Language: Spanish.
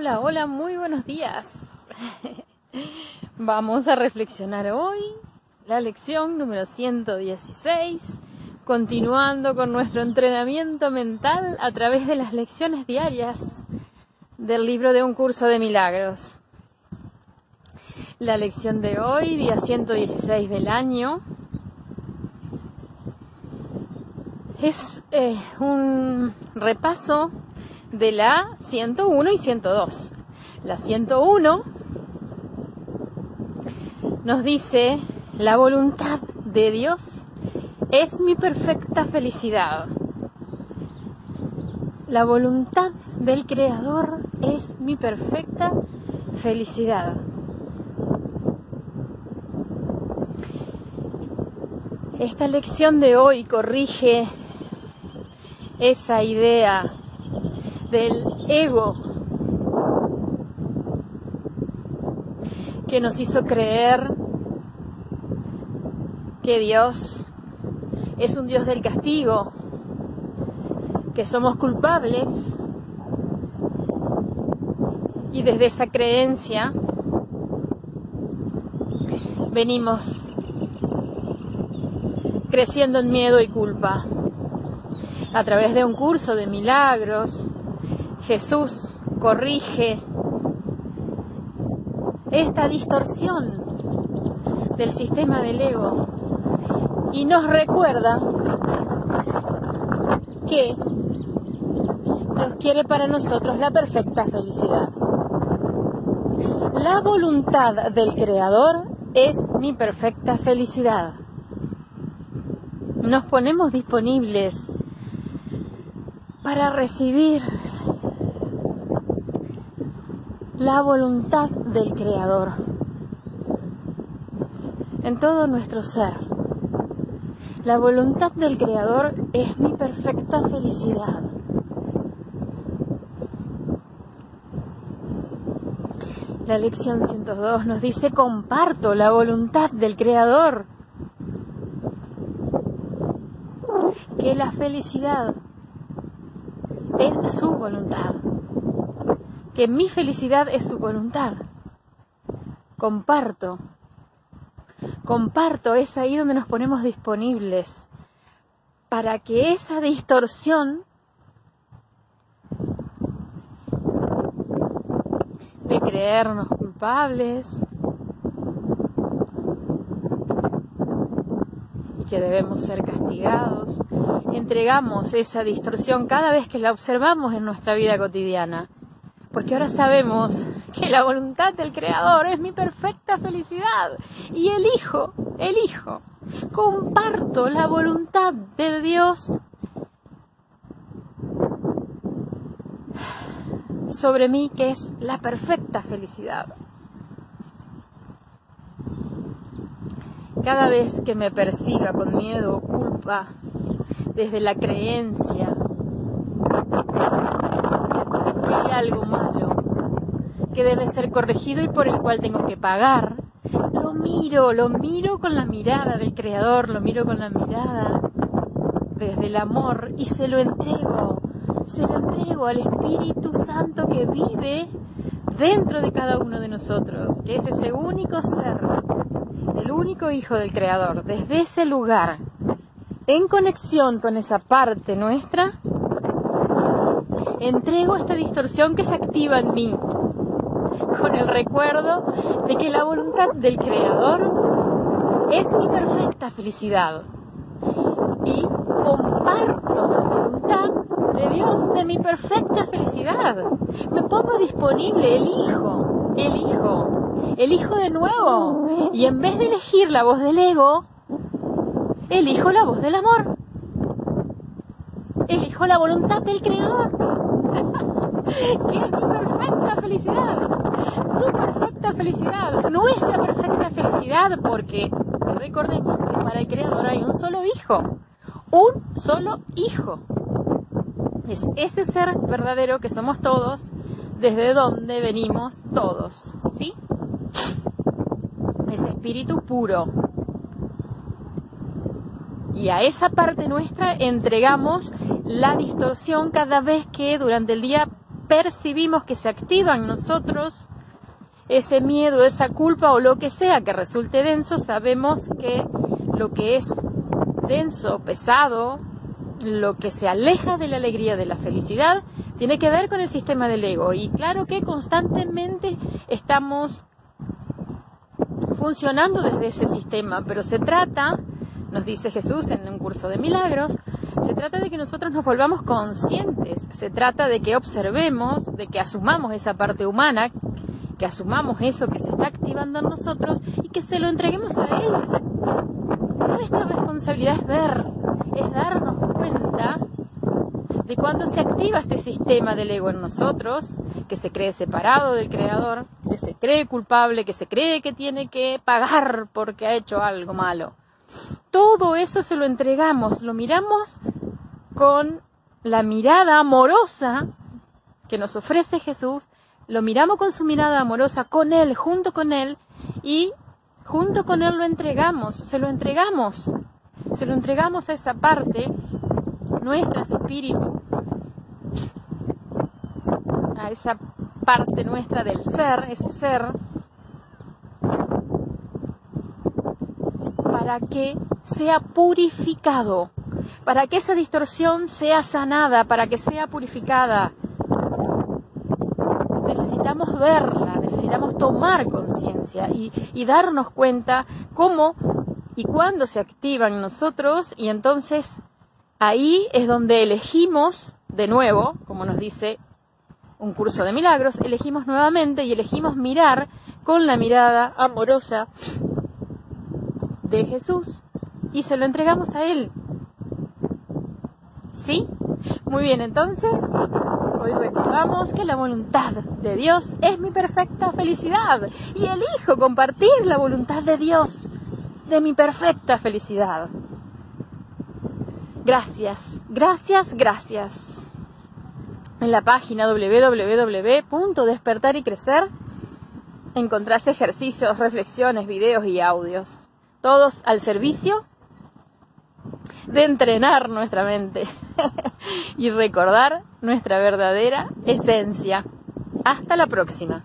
Hola, hola, muy buenos días. Vamos a reflexionar hoy la lección número 116, continuando con nuestro entrenamiento mental a través de las lecciones diarias del libro de un curso de milagros. La lección de hoy, día 116 del año, es eh, un repaso de la 101 y 102. La 101 nos dice, la voluntad de Dios es mi perfecta felicidad. La voluntad del Creador es mi perfecta felicidad. Esta lección de hoy corrige esa idea del ego que nos hizo creer que Dios es un Dios del castigo, que somos culpables y desde esa creencia venimos creciendo en miedo y culpa. A través de un curso de milagros, Jesús corrige esta distorsión del sistema del ego y nos recuerda que Dios quiere para nosotros la perfecta felicidad. La voluntad del Creador es mi perfecta felicidad. Nos ponemos disponibles para recibir la voluntad del Creador en todo nuestro ser. La voluntad del Creador es mi perfecta felicidad. La lección 102 nos dice, comparto la voluntad del Creador. Que la felicidad es su voluntad que mi felicidad es su voluntad. Comparto. Comparto, es ahí donde nos ponemos disponibles para que esa distorsión de creernos culpables y que debemos ser castigados, entregamos esa distorsión cada vez que la observamos en nuestra vida cotidiana porque ahora sabemos que la voluntad del Creador es mi perfecta felicidad y elijo, elijo, comparto la voluntad de Dios sobre mí que es la perfecta felicidad. Cada vez que me persiga con miedo o culpa, desde la creencia hay algo que debe ser corregido y por el cual tengo que pagar. Lo miro, lo miro con la mirada del Creador, lo miro con la mirada desde el amor y se lo entrego, se lo entrego al Espíritu Santo que vive dentro de cada uno de nosotros, que es ese único ser, el único Hijo del Creador. Desde ese lugar, en conexión con esa parte nuestra, entrego esta distorsión que se activa en mí, con el recuerdo de que la voluntad del Creador es mi perfecta felicidad. Y comparto la voluntad de Dios de mi perfecta felicidad. Me pongo disponible, elijo, elijo, elijo de nuevo. Y en vez de elegir la voz del ego, elijo la voz del amor. Elijo la voluntad del Creador. perfecta felicidad, tu perfecta felicidad, nuestra perfecta felicidad, porque recordemos que para el Creador hay un solo hijo, un solo hijo. Es ese ser verdadero que somos todos, desde donde venimos todos, ¿sí? Ese espíritu puro. Y a esa parte nuestra entregamos la distorsión cada vez que durante el día percibimos que se activa en nosotros ese miedo, esa culpa o lo que sea que resulte denso, sabemos que lo que es denso, pesado, lo que se aleja de la alegría, de la felicidad, tiene que ver con el sistema del ego. Y claro que constantemente estamos funcionando desde ese sistema, pero se trata, nos dice Jesús en un curso de milagros, se trata de que nosotros nos volvamos conscientes, se trata de que observemos, de que asumamos esa parte humana, que asumamos eso que se está activando en nosotros y que se lo entreguemos a Él. Nuestra responsabilidad es ver, es darnos cuenta de cuando se activa este sistema del ego en nosotros, que se cree separado del Creador, que se cree culpable, que se cree que tiene que pagar porque ha hecho algo malo. Todo eso se lo entregamos, lo miramos con la mirada amorosa que nos ofrece Jesús, lo miramos con su mirada amorosa, con Él, junto con Él, y junto con Él lo entregamos, se lo entregamos, se lo entregamos a esa parte, nuestra espíritu, a esa parte nuestra del ser, ese ser, para que sea purificado, para que esa distorsión sea sanada, para que sea purificada. Necesitamos verla, necesitamos tomar conciencia y, darnos cuenta cómo y cuándo se activa en nosotros y entonces ahí es donde elegimos de nuevo, como nos dice un curso de milagros, elegimos nuevamente y elegimos mirar con la mirada amorosa de Jesús y se lo entregamos a Él. ¿Sí? Muy bien, entonces, hoy recordamos que la voluntad de Dios es mi perfecta felicidad y elijo compartir la voluntad de Dios de mi perfecta felicidad. Gracias, gracias, gracias. En la página www.despertar y crecer encontrás ejercicios, reflexiones, videos y audios, todos al servicio de entrenar nuestra mente y recordar nuestra verdadera esencia. Hasta la próxima.